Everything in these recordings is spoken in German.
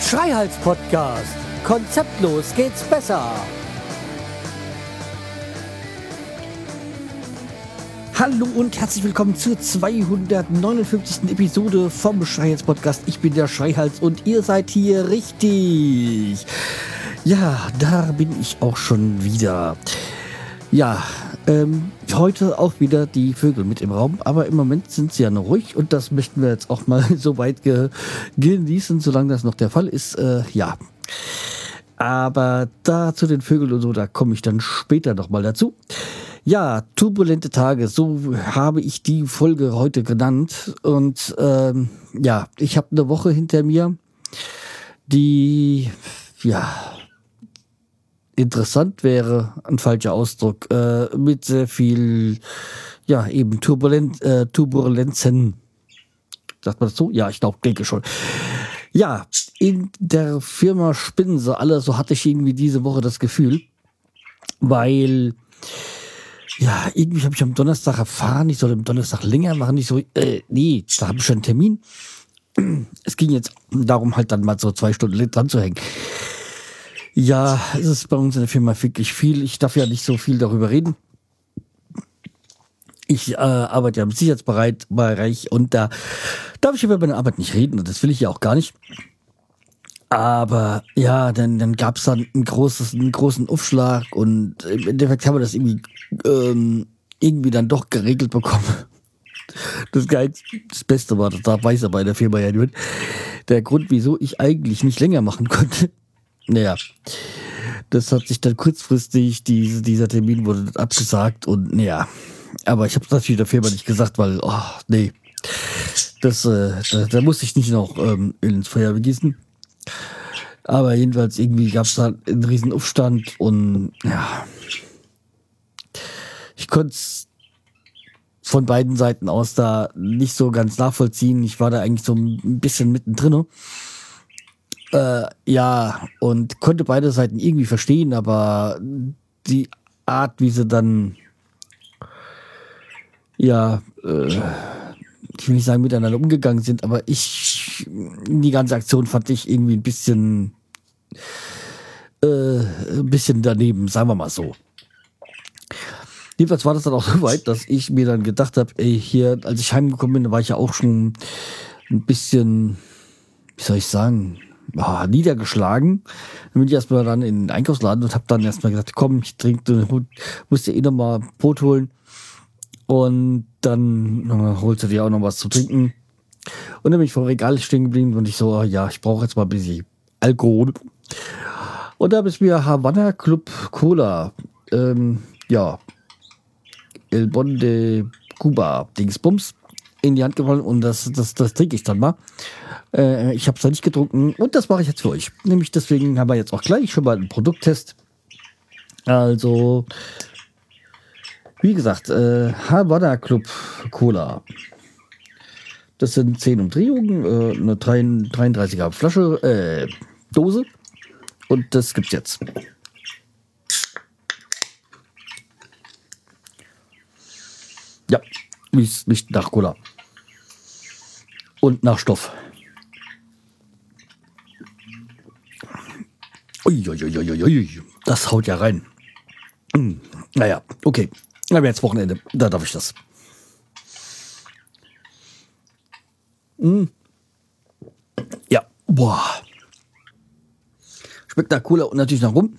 Schreihals Podcast. Konzeptlos geht's besser. Hallo und herzlich willkommen zur 259. Episode vom Schreihals Podcast. Ich bin der Schreihals und ihr seid hier richtig. Ja, da bin ich auch schon wieder. Ja, ähm, heute auch wieder die Vögel mit im Raum, aber im Moment sind sie ja noch ruhig und das möchten wir jetzt auch mal so weit ge genießen, solange das noch der Fall ist. Äh, ja. Aber da zu den Vögeln und so, da komme ich dann später nochmal dazu. Ja, turbulente Tage, so habe ich die Folge heute genannt. Und ähm, ja, ich habe eine Woche hinter mir, die ja interessant wäre, ein falscher Ausdruck, äh, mit sehr viel, ja, eben Turbulent, äh, Turbulenzen. Sagt man das so? Ja, ich glaube, denke schon. Ja, in der Firma spinnen sie alle, so hatte ich irgendwie diese Woche das Gefühl, weil ja, irgendwie habe ich am Donnerstag erfahren, ich soll am Donnerstag länger machen. Ich so, äh, nee, da habe ich schon einen Termin. Es ging jetzt darum, halt dann mal so zwei Stunden dran zu hängen. Ja, es ist bei uns in der Firma wirklich viel. Ich darf ja nicht so viel darüber reden. Ich äh, arbeite ja im Sicherheitsbereich und da darf ich über meine Arbeit nicht reden und das will ich ja auch gar nicht. Aber ja, dann, dann gab es dann ein großes, einen großen Aufschlag und im Endeffekt haben wir das irgendwie, ähm, irgendwie dann doch geregelt bekommen. Das Geil, das Beste war, das weiß er bei der Firma ja nicht. Der Grund, wieso ich eigentlich nicht länger machen konnte, naja, das hat sich dann kurzfristig, diese, dieser Termin wurde abgesagt und naja, aber ich habe natürlich der Firma nicht gesagt, weil, oh, nee, das, äh, da, da musste ich nicht noch ähm, ins Feuer begießen. Aber jedenfalls irgendwie gab es da einen riesen Aufstand und ja, ich konnte es von beiden Seiten aus da nicht so ganz nachvollziehen. Ich war da eigentlich so ein bisschen mittendrin. Äh, ja, und konnte beide Seiten irgendwie verstehen, aber die Art, wie sie dann, ja, äh, ich will nicht sagen, miteinander umgegangen sind, aber ich, die ganze Aktion fand ich irgendwie ein bisschen, äh, ein bisschen daneben, sagen wir mal so. Jedenfalls war das dann auch so weit, dass ich mir dann gedacht habe, ey, hier, als ich heimgekommen bin, war ich ja auch schon ein bisschen, wie soll ich sagen, oh, niedergeschlagen. Dann bin ich erstmal dann in den Einkaufsladen und habe dann erstmal gesagt, komm, ich trinke, musste eh nochmal Brot holen. Und dann holst du dir auch noch was zu trinken. Und dann bin ich vor Regal stehen geblieben und ich so, oh, ja, ich brauche jetzt mal ein bisschen Alkohol. Und da habe ich mir Havana Club Cola, ähm, ja, El Bonde Cuba Dingsbums in die Hand gefallen und das, das, das trinke ich dann mal. Äh, ich habe es noch nicht getrunken und das mache ich jetzt für euch. Nämlich deswegen haben wir jetzt auch gleich schon mal einen Produkttest. Also, wie gesagt, äh, Havana Club Cola. Das sind 10 Umdrehungen, äh, eine 33er Flasche, äh, Dose. Und das gibt's jetzt. Ja, riecht nach Cola. Und nach Stoff. Das haut ja rein. Hm, naja, okay. Aber jetzt Wochenende, da darf ich das. Hm. Ja, boah. Spektakulärer und natürlich nach rum.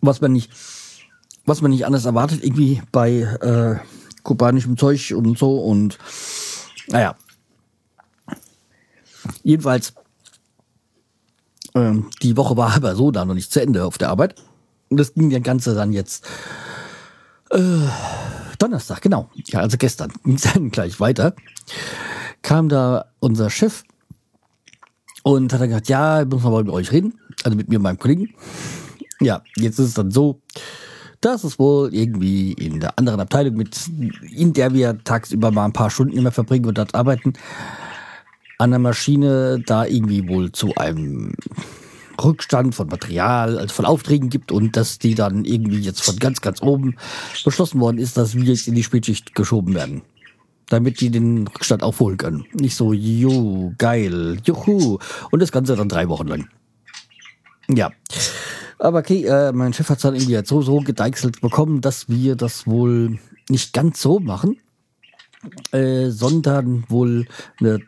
Was man nicht, was man nicht anders erwartet, irgendwie bei äh, kubanischem Zeug und so und naja. Jedenfalls ähm, die Woche war aber so da noch nicht zu Ende auf der Arbeit. Und das ging der Ganze dann jetzt äh, Donnerstag, genau. Ja, also gestern ging es dann gleich weiter. Kam da unser Chef und hat dann gesagt, ja, ich muss mal mit euch reden. Also mit mir und meinem Kollegen. Ja, jetzt ist es dann so, dass es wohl irgendwie in der anderen Abteilung mit, in der wir tagsüber mal ein paar Stunden immer verbringen und dort arbeiten, an der Maschine da irgendwie wohl zu einem Rückstand von Material, also von Aufträgen gibt und dass die dann irgendwie jetzt von ganz, ganz oben beschlossen worden ist, dass wir jetzt in die Spätschicht geschoben werden. Damit die den Rückstand aufholen können. Nicht so, jo, geil, juhu. Und das Ganze dann drei Wochen lang. Ja. Aber okay, äh, mein Chef hat es dann irgendwie jetzt so, so gedeichselt bekommen, dass wir das wohl nicht ganz so machen, äh, sondern wohl eine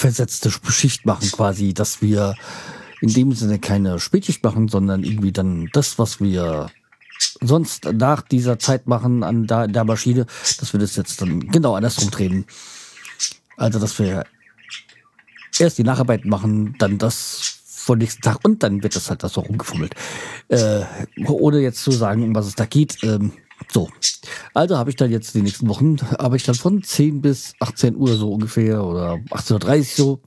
versetzte Schicht machen quasi, dass wir in dem Sinne keine Spätschicht machen, sondern irgendwie dann das, was wir sonst nach dieser Zeit machen an der, der Maschine, dass wir das jetzt dann genau andersrum drehen. Also, dass wir erst die Nacharbeit machen, dann das vor nächsten Tag und dann wird das halt das so rumgefummelt. Äh, ohne jetzt zu sagen, um was es da geht. Ähm, so. Also habe ich dann jetzt die nächsten Wochen, aber ich dann von 10 bis 18 Uhr so ungefähr oder 18.30 Uhr so.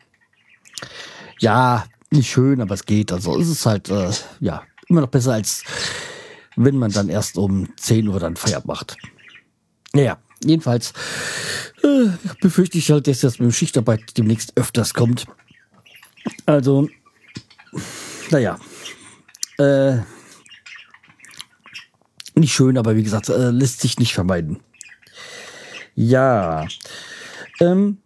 Ja, nicht schön, aber es geht. Also es ist halt, äh, ja, immer noch besser als wenn man dann erst um 10 Uhr dann Feierabend macht. Naja, jedenfalls äh, befürchte ich halt, dass das mit dem Schichtarbeit demnächst öfters kommt. Also, naja, äh, nicht schön, aber wie gesagt, äh, lässt sich nicht vermeiden. Ja, ähm,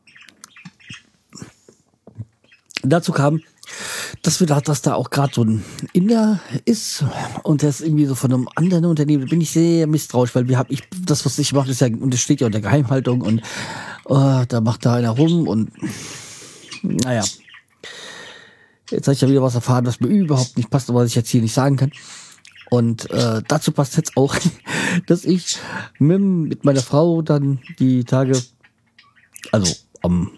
dazu kam, dass wir da, dass da auch gerade so ein Inder ist und der ist irgendwie so von einem anderen Unternehmen, da bin ich sehr misstrauisch, weil wir haben ich das was ich mache ist ja und das steht ja unter Geheimhaltung und oh, da macht da einer rum und naja. Jetzt habe ich ja wieder was erfahren, was mir überhaupt nicht passt, aber was ich jetzt hier nicht sagen kann. Und äh, dazu passt jetzt auch, dass ich mit, meiner Frau dann die Tage, also am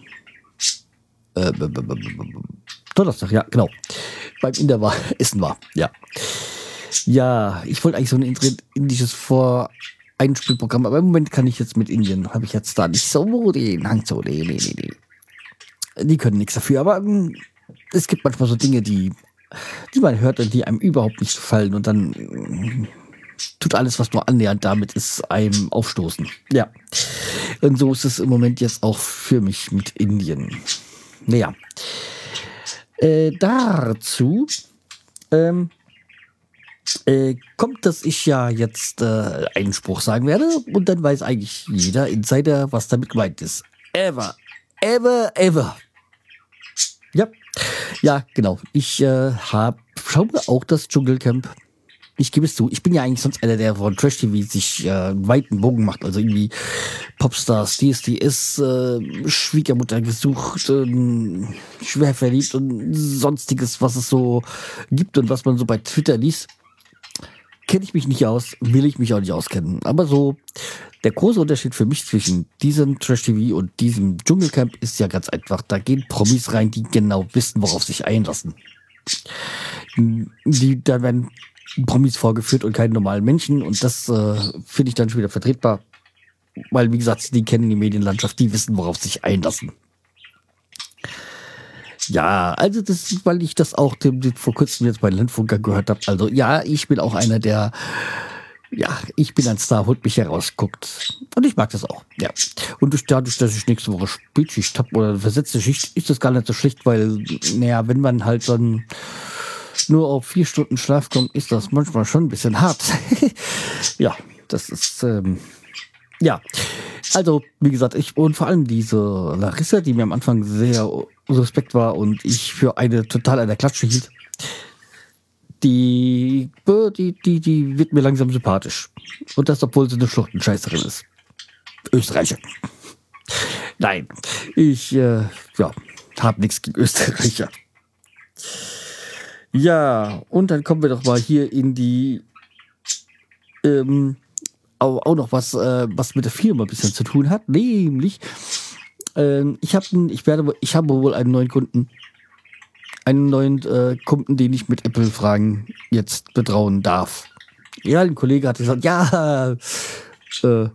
äh, Donnerstag, ja, genau. Beim Inder war, Essen war, ja. Ja, ich wollte eigentlich so ein indisches Voreinspielprogramm, aber im Moment kann ich jetzt mit Indien, habe ich jetzt da nicht so den Hang zu, nee, nee, nee, nee. Die können nichts dafür, aber ähm, es gibt manchmal so Dinge, die, die man hört und die einem überhaupt nicht gefallen und dann äh, tut alles, was nur annähernd damit ist, einem aufstoßen. Ja. Und so ist es im Moment jetzt auch für mich mit Indien. Naja. Äh, dazu ähm, äh, kommt, dass ich ja jetzt äh, einen Spruch sagen werde und dann weiß eigentlich jeder Insider, was damit gemeint ist. Ever, ever, ever. Ja, ja, genau. Ich äh, habe schaue auch das Dschungelcamp ich gebe es zu, ich bin ja eigentlich sonst einer, der von Trash TV sich äh, einen weiten Bogen macht. Also irgendwie Popstars, DSDS, äh, Schwiegermutter gesucht, äh, schwer verliebt und sonstiges, was es so gibt und was man so bei Twitter liest. Kenne ich mich nicht aus, will ich mich auch nicht auskennen. Aber so, der große Unterschied für mich zwischen diesem Trash TV und diesem Dschungelcamp ist ja ganz einfach. Da gehen Promis rein, die genau wissen, worauf sich einlassen. Die, da werden Promis vorgeführt und keinen normalen Menschen. Und das äh, finde ich dann schon wieder vertretbar. Weil, wie gesagt, die kennen die Medienlandschaft, die wissen, worauf sich einlassen. Ja, also das, ist, weil ich das auch dem, dem vor kurzem jetzt bei Landfunker gehört habe. Also ja, ich bin auch einer, der, ja, ich bin ein Star, holt mich herausguckt. Und ich mag das auch, ja. Und durch, dadurch, dass ich nächste Woche Spätschicht habe oder versetzte Schicht, ist das gar nicht so schlecht, weil, naja, wenn man halt dann nur auf vier Stunden Schlaf kommt, ist das manchmal schon ein bisschen hart. ja, das ist, ähm, ja. Also, wie gesagt, ich und vor allem diese Larissa, die mir am Anfang sehr suspekt war und ich für eine total eine Klatsche hielt, die, die, die, die wird mir langsam sympathisch. Und das, obwohl sie eine Schluchtenscheißerin ist. Österreicher. Nein, ich, äh, ja, habe nichts gegen Österreicher. Ja, und dann kommen wir doch mal hier in die ähm, auch, auch noch was, äh, was mit der Firma ein bisschen zu tun hat, nämlich ähm, ich habe ich werde ich habe wohl einen neuen Kunden einen neuen äh, Kunden, den ich mit Apple Fragen jetzt betrauen darf. Ja, ein Kollege hat gesagt, ja, äh,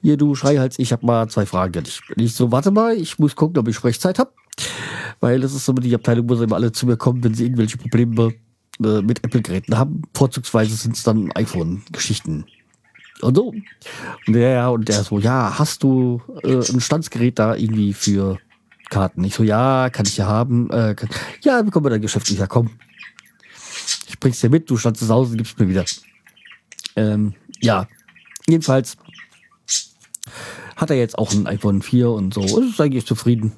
hier du Schreihals, ich habe mal zwei Fragen an. Ich so, warte mal, ich muss gucken, ob ich Sprechzeit habe weil das ist so die Abteilung, wo sie immer alle zu mir kommen, wenn sie irgendwelche Probleme äh, mit Apple-Geräten haben. Vorzugsweise sind es dann iPhone-Geschichten. Und so. Und der, und der so, ja, hast du äh, ein Standsgerät da irgendwie für Giftkarten. Ich so, ja, kann ich ja haben. Äh, kann, ja, bekommen wir dein Geschäft. Ich ja, komm. Ich bring's dir mit, du standst zu Hause, gibst mir wieder. Ähm, ja, jedenfalls hat er jetzt auch ein iPhone 4 und so. Ist eigentlich zufrieden.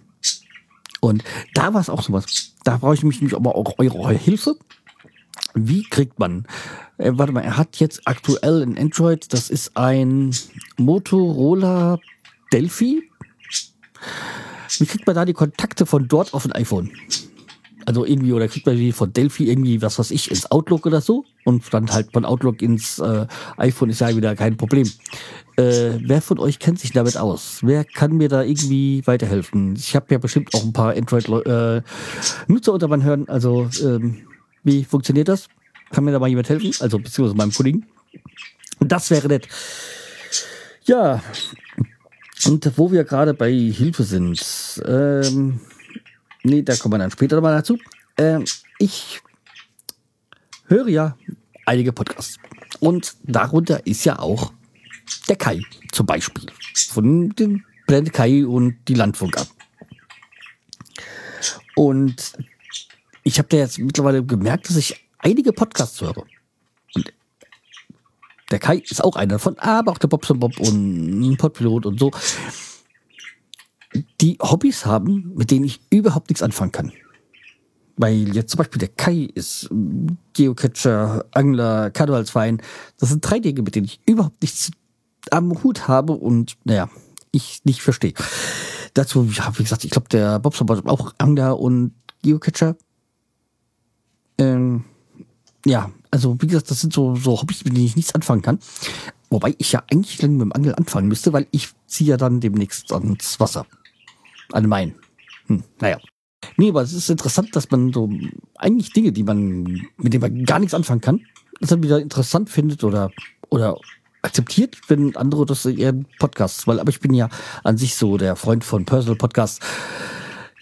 Und da war es auch sowas. Da brauche ich mich nämlich aber auch eure Hilfe. Wie kriegt man? Äh, warte mal, er hat jetzt aktuell ein Android, das ist ein Motorola Delphi. Wie kriegt man da die Kontakte von dort auf ein iPhone? Also irgendwie, oder kriegt man wie von Delphi irgendwie, was weiß ich, ins Outlook oder so? Und dann halt von Outlook ins äh, iPhone ist ja wieder kein Problem. Äh, wer von euch kennt sich damit aus? Wer kann mir da irgendwie weiterhelfen? Ich habe ja bestimmt auch ein paar Android-Nutzer äh, unter man hören. Also, ähm, wie funktioniert das? Kann mir da mal jemand helfen? Also, beziehungsweise meinem Kollegen. Das wäre nett. Ja. Und wo wir gerade bei Hilfe sind, ähm, Nee, da kommen wir dann später nochmal dazu. Ähm, ich höre ja einige Podcasts. Und darunter ist ja auch der Kai zum Beispiel. Von dem Planet Kai und die Landfunker. Und ich habe da jetzt mittlerweile gemerkt, dass ich einige Podcasts höre. Und der Kai ist auch einer davon, aber auch der Bobson Bob und Podpilot und so die Hobbys haben, mit denen ich überhaupt nichts anfangen kann. Weil jetzt zum Beispiel der Kai ist Geocacher, Angler, Karnevalsverein. Das sind drei Dinge, mit denen ich überhaupt nichts am Hut habe und naja, ich nicht verstehe. Dazu, ja, wie gesagt, ich glaube, der Bobson war auch Angler und Geocacher. Ähm, ja, also wie gesagt, das sind so, so Hobbys, mit denen ich nichts anfangen kann. Wobei ich ja eigentlich mit dem Angeln anfangen müsste, weil ich ziehe ja dann demnächst ans Wasser an Main. Hm, naja. Nee, aber es ist interessant, dass man so eigentlich Dinge, die man, mit denen man gar nichts anfangen kann, das dann wieder interessant findet oder, oder akzeptiert, wenn andere das ihren Podcasts, weil, aber ich bin ja an sich so der Freund von Personal Podcasts.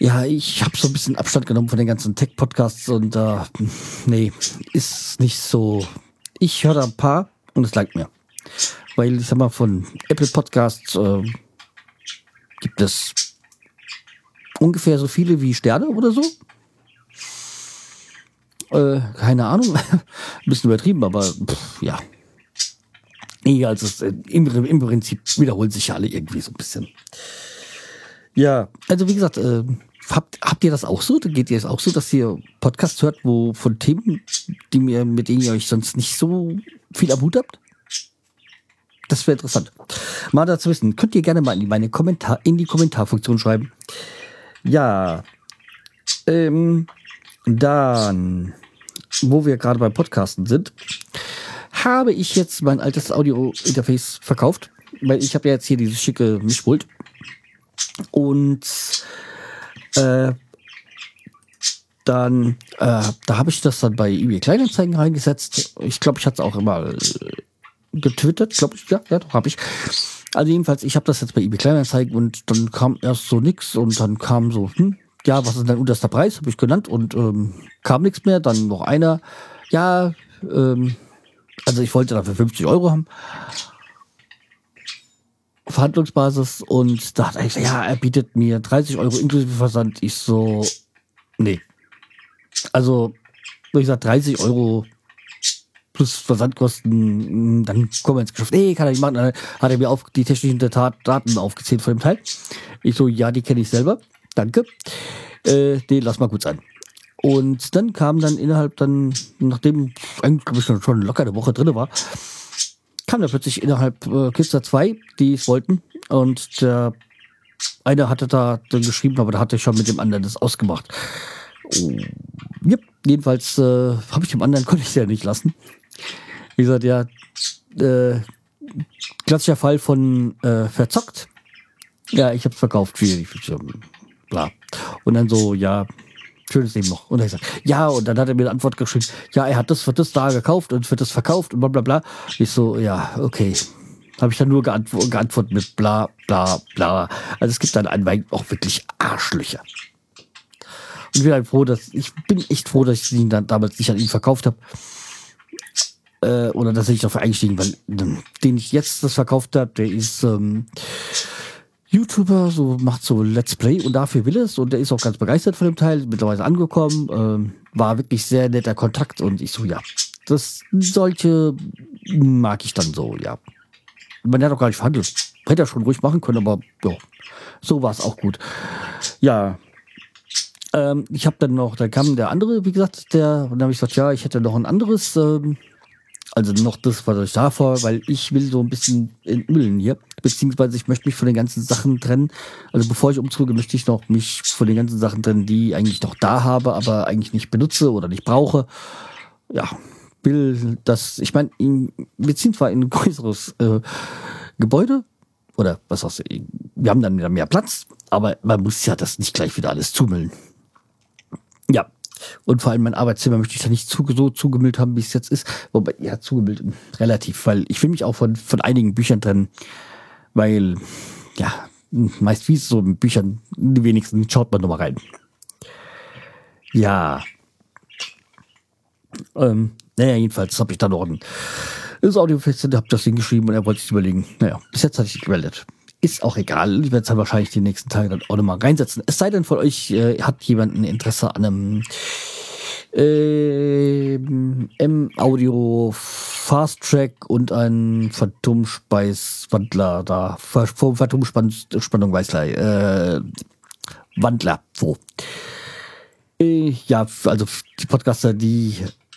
Ja, ich habe so ein bisschen Abstand genommen von den ganzen Tech-Podcasts und äh, nee, ist nicht so. Ich höre da ein paar und es langt mir. Weil, ich sag mal, von Apple Podcasts äh, gibt es ungefähr so viele wie Sterne oder so. Äh, keine Ahnung. Ein bisschen übertrieben, aber pff, ja. Nee, also es, äh, im, im, Prinzip wiederholen sich ja alle irgendwie so ein bisschen. Ja, also wie gesagt, äh, habt, habt ihr das auch so? Geht ihr es auch so, dass ihr Podcasts hört, wo von Themen, die mir, mit denen ihr euch sonst nicht so viel am Hut habt? Das wäre interessant. Mal dazu wissen, könnt ihr gerne mal in die, meine Kommentar, in die Kommentarfunktion schreiben. Ja, ähm, dann, wo wir gerade beim Podcasten sind, habe ich jetzt mein altes Audio-Interface verkauft, weil ich habe ja jetzt hier dieses schicke Mischpult und äh, dann, äh, da habe ich das dann bei eBay Kleinanzeigen reingesetzt. Ich glaube, ich hatte es auch immer getwittert, glaube ich, ja, ja, habe ich. Also jedenfalls, ich habe das jetzt bei eBay Kleinanzeigen und dann kam erst so nix und dann kam so, hm, ja, was ist dein unterster Preis, habe ich genannt und ähm, kam nichts mehr. Dann noch einer, ja, ähm, also ich wollte dafür 50 Euro haben. Verhandlungsbasis und da hat er gesagt, ja, er bietet mir 30 Euro inklusive Versand. Ich so, nee. Also, wie gesagt, 30 Euro plus Versandkosten, mm, dann kommen wir ins Geschäft. Nee, kann er nicht machen. Dann hat er mir auf die technischen Daten aufgezählt von dem Teil. Ich so, ja, die kenne ich selber. Danke. Äh, nee, lass mal gut sein. Und dann kam dann innerhalb dann, nachdem eigentlich ich schon locker eine Woche drin war, kam da plötzlich innerhalb äh, Kister 2, die es wollten. Und der eine hatte da dann geschrieben, aber da hatte ich schon mit dem anderen das ausgemacht. Oh. Yep. Jedenfalls äh, habe ich dem anderen konnte ich ja nicht lassen. Wie gesagt, ja, äh, klassischer Fall von äh, verzockt. Ja, ich habe es verkauft, schwierig, bla. Und dann so, ja, schönes Leben noch. Und er sagt, ja, und dann hat er mir eine Antwort geschrieben, ja, er hat das für das da gekauft und für das verkauft und bla bla bla. Ich so, ja, okay. Habe ich dann nur geantw geantwortet mit bla bla bla. Also es gibt dann einen auch wirklich Arschlöcher. Und ich bin halt froh, dass ich bin echt froh, dass ich ihn dann damals nicht an ihn verkauft habe äh, oder dass ich dafür eingestiegen, weil ähm, den ich jetzt das verkauft habe, der ist ähm, YouTuber, so macht so Let's Play und dafür will es und der ist auch ganz begeistert von dem Teil, mittlerweile angekommen, ähm, war wirklich sehr netter Kontakt und ich so, ja, das solche mag ich dann so, ja. Man hat auch gar nicht verhandelt. Hätte er schon ruhig machen können, aber ja, so war es auch gut. Ja, ähm, ich habe dann noch, da kam der andere, wie gesagt, der, und dann habe ich gesagt, ja, ich hätte noch ein anderes, ähm, also noch das, was ich davor, weil ich will so ein bisschen entmüllen hier, beziehungsweise ich möchte mich von den ganzen Sachen trennen. Also bevor ich umzuge, möchte ich noch mich von den ganzen Sachen trennen, die ich eigentlich noch da habe, aber eigentlich nicht benutze oder nicht brauche. Ja, will das, ich meine, wir ziehen zwar in ein größeres äh, Gebäude, oder was heißt, wir haben dann wieder mehr Platz, aber man muss ja das nicht gleich wieder alles zumüllen. Ja. Und vor allem mein Arbeitszimmer möchte ich da nicht zu, so zugemüllt haben, wie es jetzt ist. Wobei, ja, zugemüllt relativ, weil ich will mich auch von, von einigen Büchern trennen, weil, ja, meist wie es so mit Büchern, die wenigsten schaut man nochmal rein. Ja. Ähm, naja, jedenfalls habe ich da noch ein das Audiofest, hab das Ding geschrieben und er wollte sich überlegen. Naja, bis jetzt hatte ich gemeldet ist auch egal. Ich werde es dann wahrscheinlich die nächsten Tage dann auch nochmal reinsetzen. Es sei denn, von euch äh, hat jemand ein Interesse an einem äh, M-Audio Fast Track und ein Phantomspeiswandler da. Phantomspannung Weißlei. Äh, Wandler. So. Äh, ja, also die Podcaster, die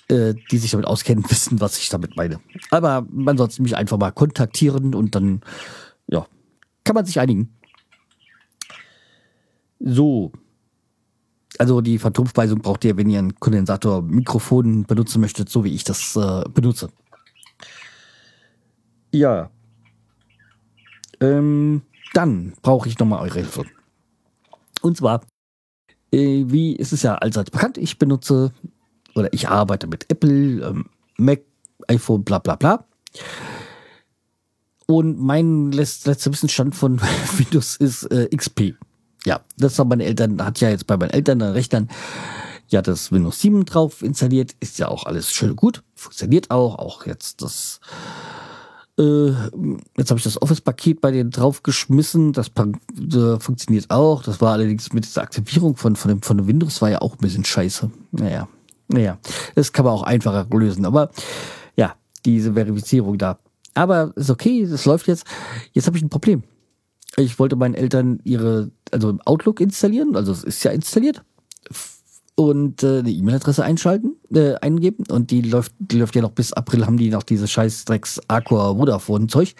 äh, die sich damit auskennen, wissen, was ich damit meine. Aber man sollte mich einfach mal kontaktieren und dann, ja, kann man sich einigen. So. Also die Phantomspeisung braucht ihr, wenn ihr ein Kondensator-Mikrofon benutzen möchtet, so wie ich das äh, benutze. Ja. Ähm, dann brauche ich nochmal eure Hilfe. Und zwar, äh, wie ist es ja allseits bekannt, ich benutze oder ich arbeite mit Apple, ähm, Mac, iPhone, bla bla bla. Und mein letzter Wissensstand von Windows ist äh, XP. Ja, das haben meine Eltern, hat ja jetzt bei meinen Eltern an Rechnern ja das Windows 7 drauf installiert. Ist ja auch alles schön gut. Funktioniert auch. Auch jetzt das, äh, jetzt habe ich das Office-Paket bei denen draufgeschmissen. Das äh, funktioniert auch. Das war allerdings mit dieser Aktivierung von, von, dem, von dem Windows war ja auch ein bisschen scheiße. Naja, naja, das kann man auch einfacher lösen. Aber ja, diese Verifizierung da aber ist okay, es läuft jetzt. Jetzt habe ich ein Problem. Ich wollte meinen Eltern ihre, also Outlook installieren, also es ist ja installiert. Und äh, eine E-Mail-Adresse einschalten, äh, eingeben. Und die läuft, die läuft ja noch bis April, haben die noch diese scheiß Drecks Aqua Vodafone-Zeug.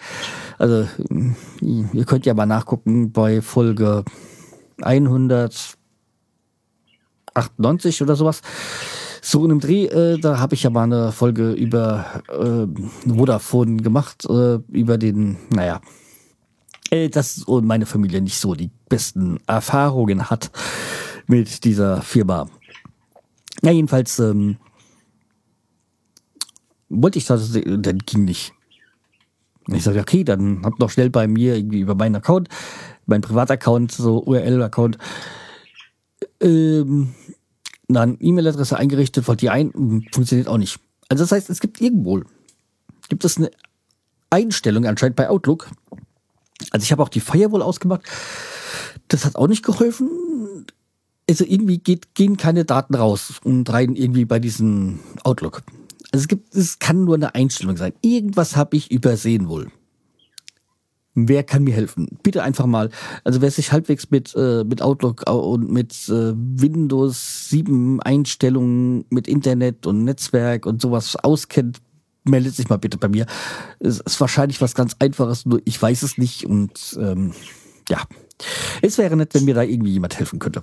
Also, ihr könnt ja mal nachgucken bei Folge 198 oder sowas. So in einem Dreh, äh, da habe ich ja mal eine Folge über äh, Vodafone gemacht, äh, über den, naja, äh, dass meine Familie nicht so die besten Erfahrungen hat mit dieser Firma. Ja, jedenfalls ähm, wollte ich das, dann ging nicht. Ich sage, okay, dann habt noch schnell bei mir irgendwie über meinen Account, meinen Privataccount, so URL-Account, ähm, dann E-Mail-Adresse eingerichtet, wollt ihr ein, hm, funktioniert auch nicht. Also das heißt, es gibt irgendwo, gibt es eine Einstellung anscheinend bei Outlook. Also ich habe auch die Firewall ausgemacht. Das hat auch nicht geholfen. Also irgendwie geht, gehen keine Daten raus und rein irgendwie bei diesem Outlook. Also es gibt, es kann nur eine Einstellung sein. Irgendwas habe ich übersehen wohl. Wer kann mir helfen? Bitte einfach mal. Also wer sich halbwegs mit, äh, mit Outlook und mit äh, Windows 7 Einstellungen, mit Internet und Netzwerk und sowas auskennt, meldet sich mal bitte bei mir. Es ist wahrscheinlich was ganz Einfaches, nur ich weiß es nicht und ähm, ja. Es wäre nett, wenn mir da irgendwie jemand helfen könnte.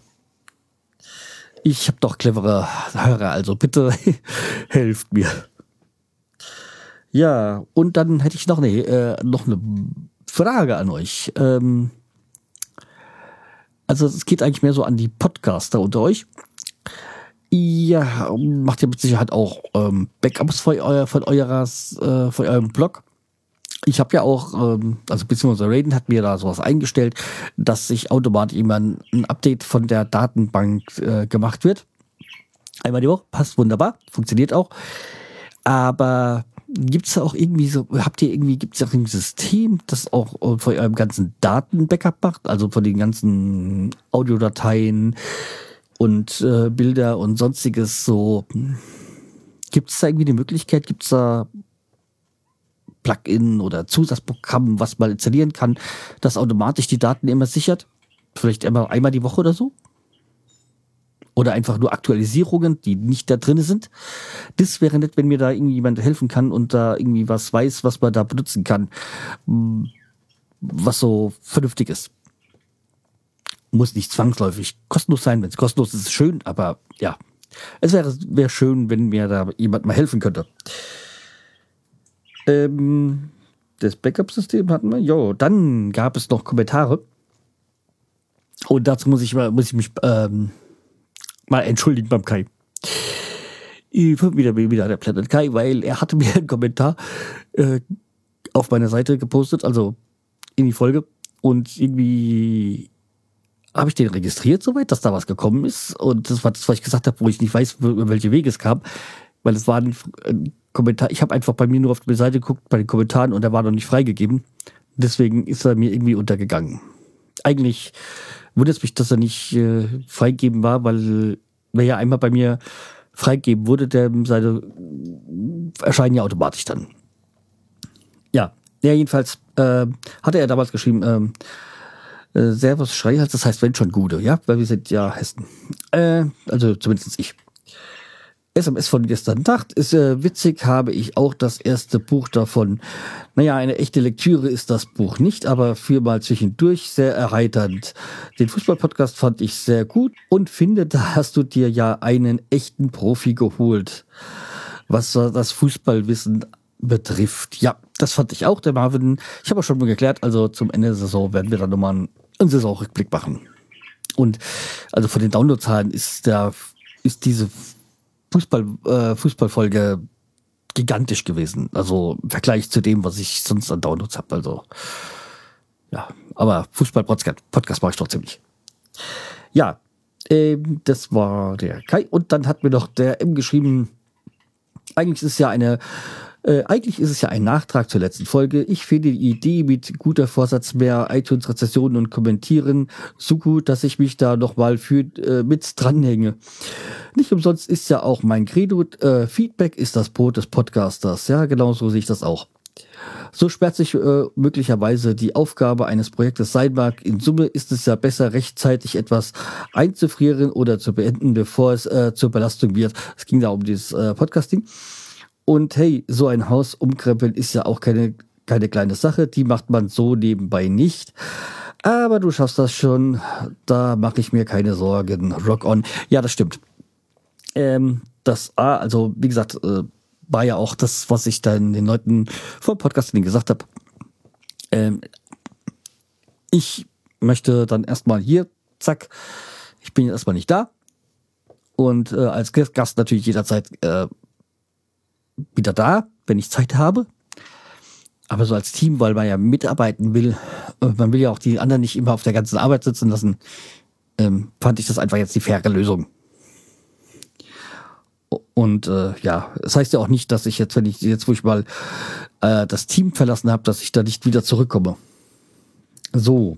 Ich habe doch clevere Hörer, also bitte helft mir. Ja, und dann hätte ich noch eine, äh, noch eine Frage an euch. Ähm, also es geht eigentlich mehr so an die Podcaster unter euch. Ihr macht ja mit Sicherheit auch ähm, Backups von, euer, von, eures, äh, von eurem Blog. Ich habe ja auch, ähm, also beziehungsweise Raiden hat mir da sowas eingestellt, dass sich automatisch immer ein, ein Update von der Datenbank äh, gemacht wird. Einmal die Woche, passt wunderbar, funktioniert auch. Aber Gibt es da auch irgendwie so, habt ihr irgendwie, gibt es auch ein System, das auch äh, von eurem ganzen Daten-Backup macht, also von den ganzen Audiodateien und äh, Bilder und sonstiges so? Gibt es da irgendwie die Möglichkeit, gibt es da Plugin oder Zusatzprogramm, was man installieren kann, das automatisch die Daten immer sichert? Vielleicht immer einmal die Woche oder so? Oder einfach nur Aktualisierungen, die nicht da drin sind. Das wäre nett, wenn mir da irgendjemand helfen kann und da irgendwie was weiß, was man da benutzen kann, was so vernünftig ist. Muss nicht zwangsläufig kostenlos sein. Wenn es kostenlos ist, ist es schön, aber ja, es wäre wär schön, wenn mir da jemand mal helfen könnte. Ähm, das Backup-System hatten wir. Jo, dann gab es noch Kommentare. Und dazu muss ich, mal, muss ich mich ähm, mal entschuldigen beim Kai. Ich bin wieder, wieder der Planet Kai, weil er hatte mir einen Kommentar äh, auf meiner Seite gepostet, also in die Folge. Und irgendwie habe ich den registriert soweit, dass da was gekommen ist. Und das war das, was ich gesagt habe, wo ich nicht weiß, über welche Wege es kam. Weil es war ein, ein Kommentar, ich habe einfach bei mir nur auf die Seite geguckt, bei den Kommentaren und er war noch nicht freigegeben. Deswegen ist er mir irgendwie untergegangen. Eigentlich wundert es mich, dass er nicht äh, freigegeben war, weil wer ja einmal bei mir freigegeben wurde, der Seite erscheinen ja automatisch dann. Ja, ja jedenfalls äh, hatte er damals geschrieben, ähm, äh, Servus Schreihals, das heißt wenn schon Gude, ja, weil wir sind ja Hessen. Äh, also zumindest ich. SMS von gestern Nacht ist äh, witzig, habe ich auch das erste Buch davon. Naja, eine echte Lektüre ist das Buch nicht, aber für mal zwischendurch sehr erheiternd. Den Fußballpodcast fand ich sehr gut und finde, da hast du dir ja einen echten Profi geholt, was das Fußballwissen betrifft. Ja, das fand ich auch, der Marvin. Ich habe auch schon mal geklärt, also zum Ende der Saison werden wir dann nochmal einen, einen Saisonrückblick machen. Und also von den Downloadzahlen ist der, ist diese Fußball, äh, Fußballfolge gigantisch gewesen. Also im Vergleich zu dem, was ich sonst an Downloads habe. Also ja, aber Fußball-Podcast mache ich trotzdem nicht. Ja, ähm, das war der Kai. Und dann hat mir noch der M geschrieben, eigentlich ist es ja eine äh, eigentlich ist es ja ein Nachtrag zur letzten Folge. Ich finde die Idee mit guter Vorsatz mehr iTunes-Rezessionen und Kommentieren so gut, dass ich mich da nochmal für äh, mit dranhänge. Nicht umsonst ist ja auch mein Credo, äh, Feedback ist das Brot des Podcasters. Ja, genau so sehe ich das auch. So sperrt sich äh, möglicherweise die Aufgabe eines Projektes sein mag. In Summe ist es ja besser, rechtzeitig etwas einzufrieren oder zu beenden, bevor es äh, zur Belastung wird. Es ging da um dieses äh, Podcasting. Und hey, so ein Haus umkrempeln ist ja auch keine, keine kleine Sache. Die macht man so nebenbei nicht. Aber du schaffst das schon. Da mache ich mir keine Sorgen. Rock on. Ja, das stimmt. Ähm, das A, also wie gesagt, äh, war ja auch das, was ich dann den Leuten vom Podcast gesagt habe. Ähm, ich möchte dann erstmal hier, zack, ich bin erstmal nicht da. Und äh, als Gast natürlich jederzeit äh, wieder da, wenn ich Zeit habe. Aber so als Team, weil man ja mitarbeiten will, äh, man will ja auch die anderen nicht immer auf der ganzen Arbeit sitzen lassen, ähm, fand ich das einfach jetzt die faire Lösung. Und äh, ja, das heißt ja auch nicht, dass ich jetzt, wenn ich jetzt, wo ich mal äh, das Team verlassen habe, dass ich da nicht wieder zurückkomme. So.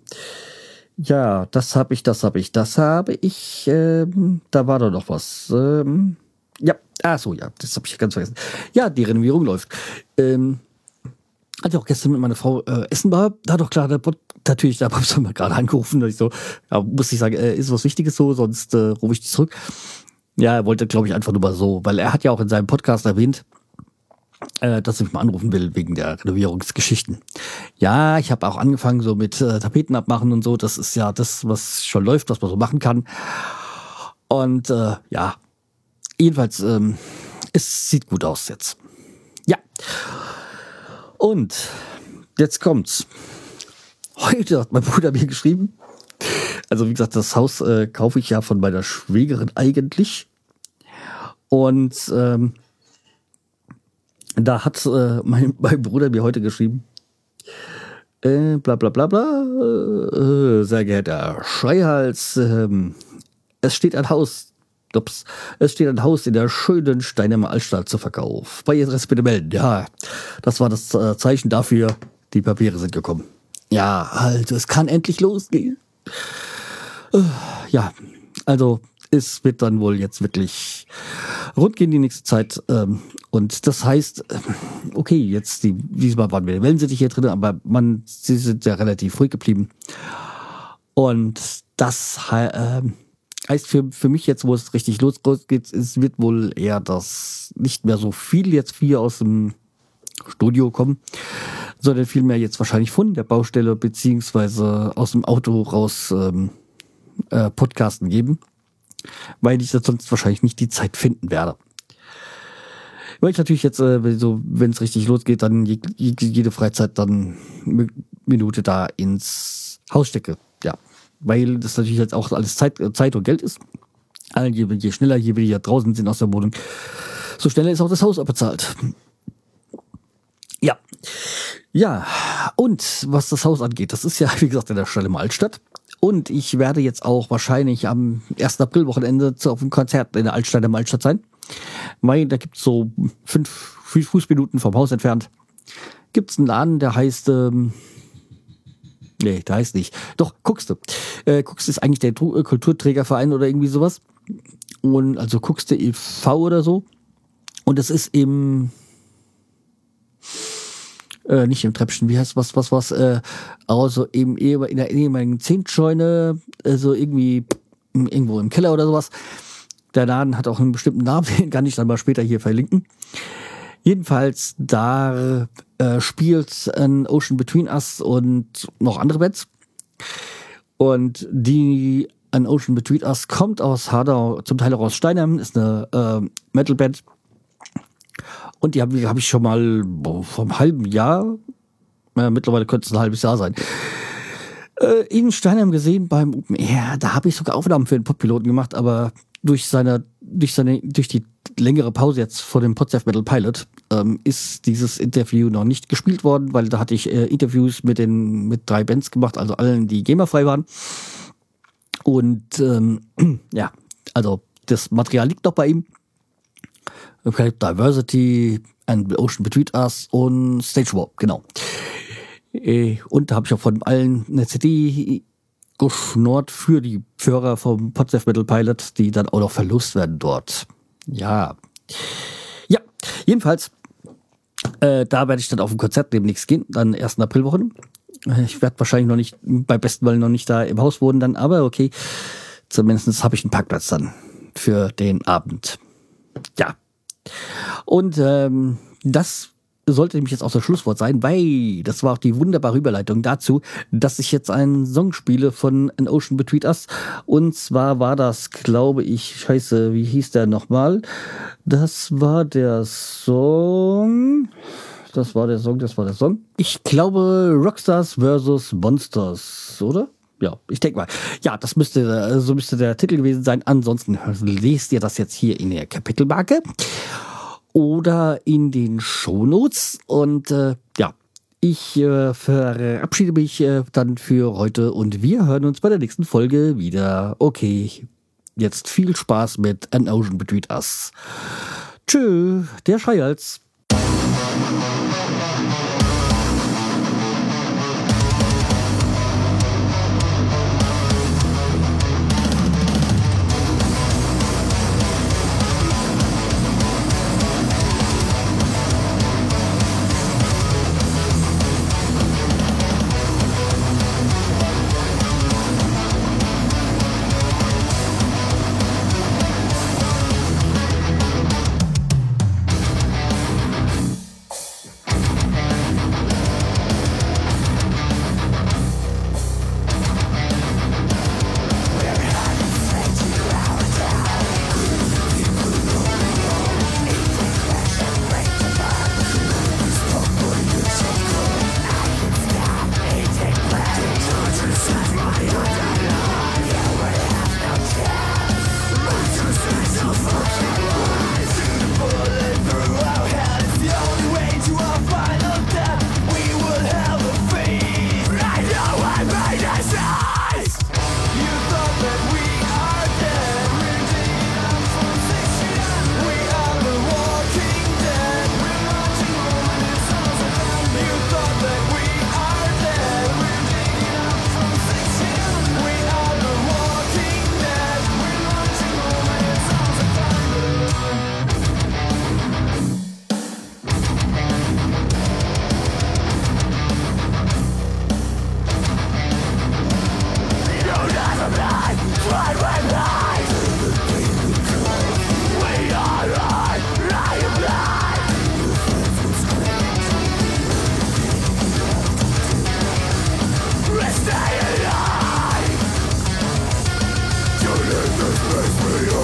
Ja, das habe ich, das habe ich, das habe ich. Ähm, da war doch noch was. Ähm, ja, ah so, ja, das habe ich ganz vergessen. Ja, die Renovierung läuft. Ähm, hatte auch gestern mit meiner Frau äh, Essen war, da doch klar, der Bot, natürlich, da habe ich mal gerade angerufen, dass ich so, ja, muss ich sagen, äh, ist was Wichtiges so, sonst äh, rufe ich dich zurück. Ja, er wollte, glaube ich, einfach nur mal so, weil er hat ja auch in seinem Podcast erwähnt, äh, dass ich mal anrufen will wegen der Renovierungsgeschichten. Ja, ich habe auch angefangen so mit äh, Tapeten abmachen und so. Das ist ja das, was schon läuft, was man so machen kann. Und äh, ja, jedenfalls, ähm, es sieht gut aus jetzt. Ja. Und jetzt kommt's. Heute hat mein Bruder mir geschrieben. Also wie gesagt, das Haus äh, kaufe ich ja von meiner Schwägerin eigentlich. Und ähm, da hat äh, mein, mein Bruder mir heute geschrieben, äh, bla bla bla bla, äh, sehr geehrter Schreihals, äh, es steht ein Haus Ups. Es steht ein Haus in der schönen Steinheimer Altstadt zu Verkauf. Bei Adresse bitte melden. Ja, das war das äh, Zeichen dafür. Die Papiere sind gekommen. Ja, also es kann endlich losgehen. Ja, also es wird dann wohl jetzt wirklich rund gehen die nächste Zeit. Ähm, und das heißt, äh, okay, jetzt die, diesmal waren wir in hier drin, aber man, sie sind ja relativ ruhig geblieben. Und das äh, heißt für, für mich jetzt, wo es richtig losgeht, es wird wohl eher das nicht mehr so viel jetzt hier aus dem Studio kommen, sondern vielmehr jetzt wahrscheinlich von der Baustelle beziehungsweise aus dem Auto raus ähm, äh, Podcasten geben, weil ich sonst wahrscheinlich nicht die Zeit finden werde. Weil ich natürlich jetzt, äh, so, wenn es richtig losgeht, dann je, jede Freizeit dann Minute da ins Haus stecke. Ja, weil das natürlich jetzt auch alles Zeit, Zeit und Geld ist. Je, je schneller, je weniger draußen sind aus der Wohnung, so schneller ist auch das Haus abbezahlt. Ja. Ja, und was das Haus angeht, das ist ja, wie gesagt, in der Stelle im Altstadt. Und ich werde jetzt auch wahrscheinlich am 1. April-Wochenende auf einem Konzert in der Altstadt im Altstadt sein. Weil da gibt's so fünf Fußminuten vom Haus entfernt. Gibt's einen Laden, der heißt, ähm, nee, der heißt nicht. Doch, guckst du. Äh, guckst ist eigentlich der äh, Kulturträgerverein oder irgendwie sowas. Und also guckst du e.V. oder so. Und es ist im äh, nicht im Treppchen, wie heißt was, was, was, äh, also eben in der ehemaligen Zehntscheune, äh, so irgendwie irgendwo im Keller oder sowas. Der Laden hat auch einen bestimmten Namen, den kann ich dann mal später hier verlinken. Jedenfalls, da äh, spielt ein Ocean Between Us und noch andere Bands. Und die An Ocean Between Us kommt aus Hardau, zum Teil auch aus Steinheim, ist eine äh, Metalband und die habe hab ich schon mal boah, vor einem halben Jahr, äh, mittlerweile könnte es ein halbes Jahr sein, äh, in Steinheim gesehen beim Open Air. Da habe ich sogar Aufnahmen für den Poppiloten gemacht, aber durch seine, durch seine, durch die längere Pause jetzt vor dem Potsdam Metal Pilot ähm, ist dieses Interview noch nicht gespielt worden, weil da hatte ich äh, Interviews mit den mit drei Bands gemacht, also allen, die GEMA-frei waren. Und ähm, ja, also das Material liegt noch bei ihm. Diversity and Ocean Between Us und Stage Warp, genau. Äh, und da habe ich auch von allen eine CD geschnurrt für die Führer vom Potsdam Metal Pilot, die dann auch noch verlust werden dort. Ja. Ja, jedenfalls, äh, da werde ich dann auf ein Konzert demnächst gehen, dann 1. Aprilwochen. Ich werde wahrscheinlich noch nicht, bei besten Willen noch nicht da im Haus wohnen dann, aber okay. Zumindest habe ich einen Parkplatz dann für den Abend. Ja, und ähm, das sollte nämlich jetzt auch das Schlusswort sein, weil das war auch die wunderbare Überleitung dazu, dass ich jetzt einen Song spiele von An Ocean Between Us. Und zwar war das, glaube ich, scheiße, wie hieß der nochmal? Das war der Song. Das war der Song, das war der Song. Ich glaube Rockstars vs. Monsters, oder? Ja, ich denke mal. Ja, das müsste, so müsste der Titel gewesen sein. Ansonsten lest ihr das jetzt hier in der Kapitelmarke oder in den Shownotes. Und äh, ja, ich äh, verabschiede mich äh, dann für heute und wir hören uns bei der nächsten Folge wieder. Okay, jetzt viel Spaß mit An Ocean Between Us. Tschö, der Schreihals. Leave me